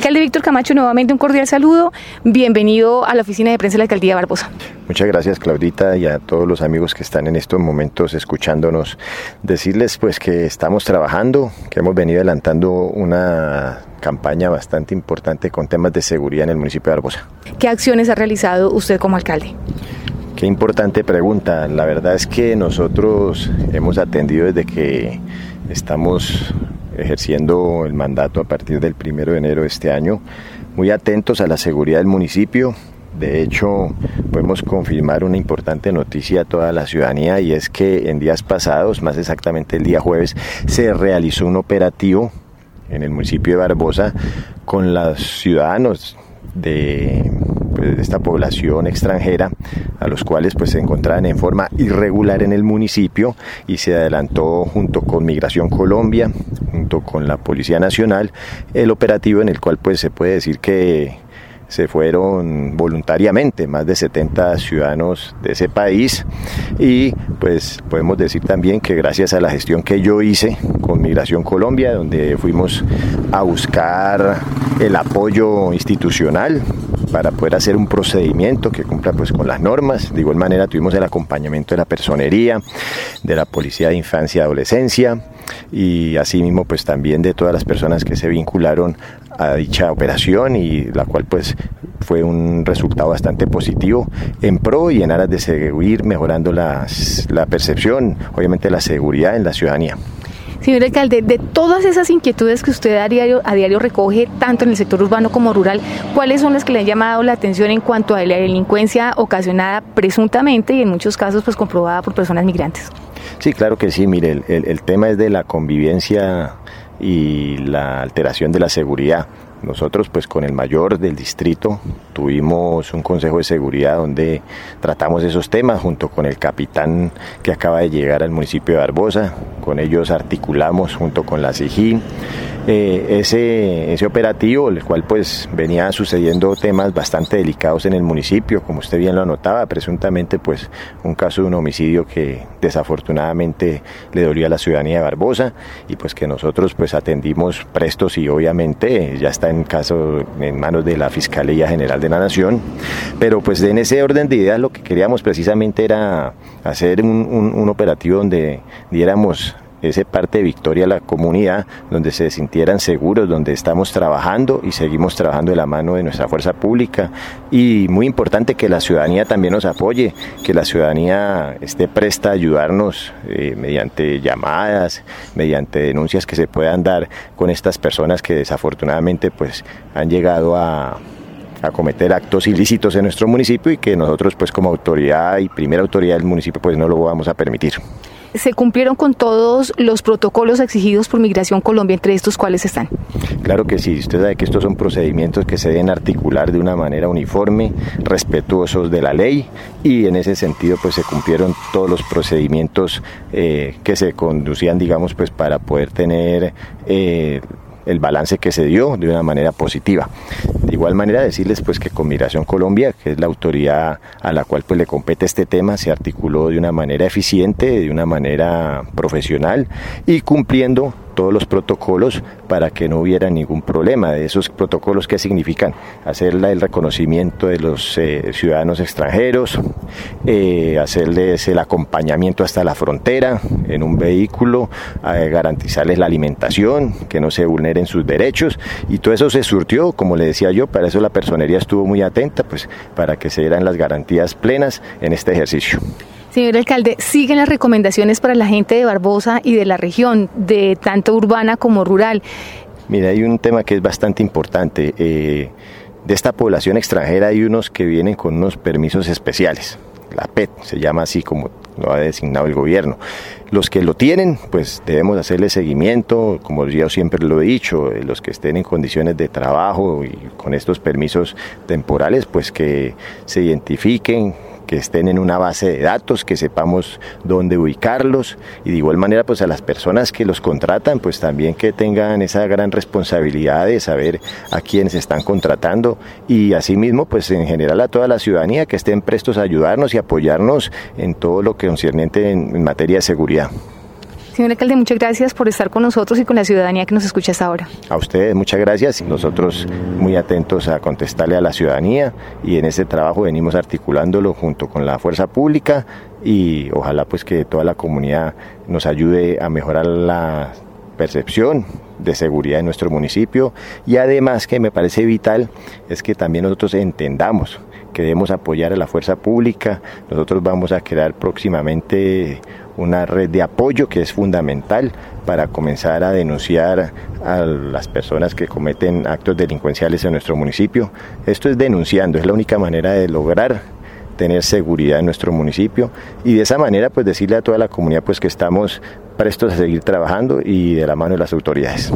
Alcalde Víctor Camacho, nuevamente un cordial saludo. Bienvenido a la oficina de prensa de la Alcaldía Barbosa. Muchas gracias Claudita y a todos los amigos que están en estos momentos escuchándonos. Decirles pues que estamos trabajando, que hemos venido adelantando una campaña bastante importante con temas de seguridad en el municipio de Barbosa. ¿Qué acciones ha realizado usted como alcalde? Qué importante pregunta. La verdad es que nosotros hemos atendido desde que estamos ejerciendo el mandato a partir del primero de enero de este año, muy atentos a la seguridad del municipio. De hecho, podemos confirmar una importante noticia a toda la ciudadanía y es que en días pasados, más exactamente el día jueves, se realizó un operativo en el municipio de Barbosa con los ciudadanos de pues, esta población extranjera a los cuales pues se encontraban en forma irregular en el municipio y se adelantó junto con Migración Colombia, junto con la Policía Nacional, el operativo en el cual pues se puede decir que se fueron voluntariamente más de 70 ciudadanos de ese país y pues podemos decir también que gracias a la gestión que yo hice con Migración Colombia, donde fuimos a buscar el apoyo institucional para poder hacer un procedimiento que cumpla pues con las normas. De igual manera tuvimos el acompañamiento de la personería, de la Policía de Infancia y Adolescencia y asimismo pues también de todas las personas que se vincularon a dicha operación y la cual pues fue un resultado bastante positivo en pro y en aras de seguir mejorando la percepción, obviamente la seguridad en la ciudadanía. Señor alcalde, de todas esas inquietudes que usted a diario, a diario recoge, tanto en el sector urbano como rural, ¿cuáles son las que le han llamado la atención en cuanto a la delincuencia ocasionada presuntamente y en muchos casos pues comprobada por personas migrantes? Sí, claro que sí. Mire, el, el, tema es de la convivencia y la alteración de la seguridad. Nosotros pues con el mayor del distrito tuvimos un consejo de seguridad donde tratamos esos temas junto con el capitán que acaba de llegar al municipio de Barbosa. Con ellos articulamos junto con la SIGI eh, ese, ese operativo, el cual pues venía sucediendo temas bastante delicados en el municipio, como usted bien lo anotaba, presuntamente pues un caso de un homicidio que desafortunadamente le dolió a la ciudadanía de Barbosa y pues que nosotros pues atendimos prestos y obviamente ya está en caso en manos de la Fiscalía General de la Nación, pero pues en ese orden de ideas lo que queríamos precisamente era hacer un, un operativo donde diéramos ese parte de victoria a la comunidad, donde se sintieran seguros, donde estamos trabajando y seguimos trabajando de la mano de nuestra fuerza pública. Y muy importante que la ciudadanía también nos apoye, que la ciudadanía esté presta a ayudarnos eh, mediante llamadas, mediante denuncias que se puedan dar con estas personas que desafortunadamente pues han llegado a a cometer actos ilícitos en nuestro municipio y que nosotros pues como autoridad y primera autoridad del municipio pues no lo vamos a permitir se cumplieron con todos los protocolos exigidos por Migración Colombia, entre estos cuáles están. Claro que sí, usted sabe que estos son procedimientos que se deben articular de una manera uniforme, respetuosos de la ley y en ese sentido pues se cumplieron todos los procedimientos eh, que se conducían digamos pues para poder tener eh, el balance que se dio de una manera positiva. De igual manera decirles pues que con Migración Colombia, que es la autoridad a la cual pues le compete este tema, se articuló de una manera eficiente, de una manera profesional y cumpliendo todos los protocolos para que no hubiera ningún problema. De esos protocolos que significan hacer el reconocimiento de los eh, ciudadanos extranjeros, eh, hacerles el acompañamiento hasta la frontera en un vehículo, eh, garantizarles la alimentación, que no se vulneren sus derechos y todo eso se surtió, como le decía yo, para eso la personería estuvo muy atenta, pues para que se dieran las garantías plenas en este ejercicio. Señor alcalde, ¿siguen las recomendaciones para la gente de Barbosa y de la región, de tanto urbana como rural? Mira, hay un tema que es bastante importante. Eh, de esta población extranjera hay unos que vienen con unos permisos especiales. La PET se llama así como lo ha designado el gobierno. Los que lo tienen, pues debemos hacerle seguimiento, como yo siempre lo he dicho, eh, los que estén en condiciones de trabajo y con estos permisos temporales, pues que se identifiquen, que estén en una base de datos, que sepamos dónde ubicarlos y de igual manera pues a las personas que los contratan pues también que tengan esa gran responsabilidad de saber a quiénes están contratando y asimismo pues en general a toda la ciudadanía que estén prestos a ayudarnos y apoyarnos en todo lo que concierne en, en materia de seguridad. Señor alcalde, muchas gracias por estar con nosotros y con la ciudadanía que nos escucha hasta ahora. A ustedes muchas gracias. Nosotros muy atentos a contestarle a la ciudadanía y en este trabajo venimos articulándolo junto con la fuerza pública y ojalá pues que toda la comunidad nos ayude a mejorar la percepción de seguridad en nuestro municipio y además que me parece vital es que también nosotros entendamos que debemos apoyar a la fuerza pública. Nosotros vamos a crear próximamente una red de apoyo que es fundamental para comenzar a denunciar a las personas que cometen actos delincuenciales en nuestro municipio. Esto es denunciando, es la única manera de lograr tener seguridad en nuestro municipio y de esa manera pues decirle a toda la comunidad pues que estamos prestos a seguir trabajando y de la mano de las autoridades.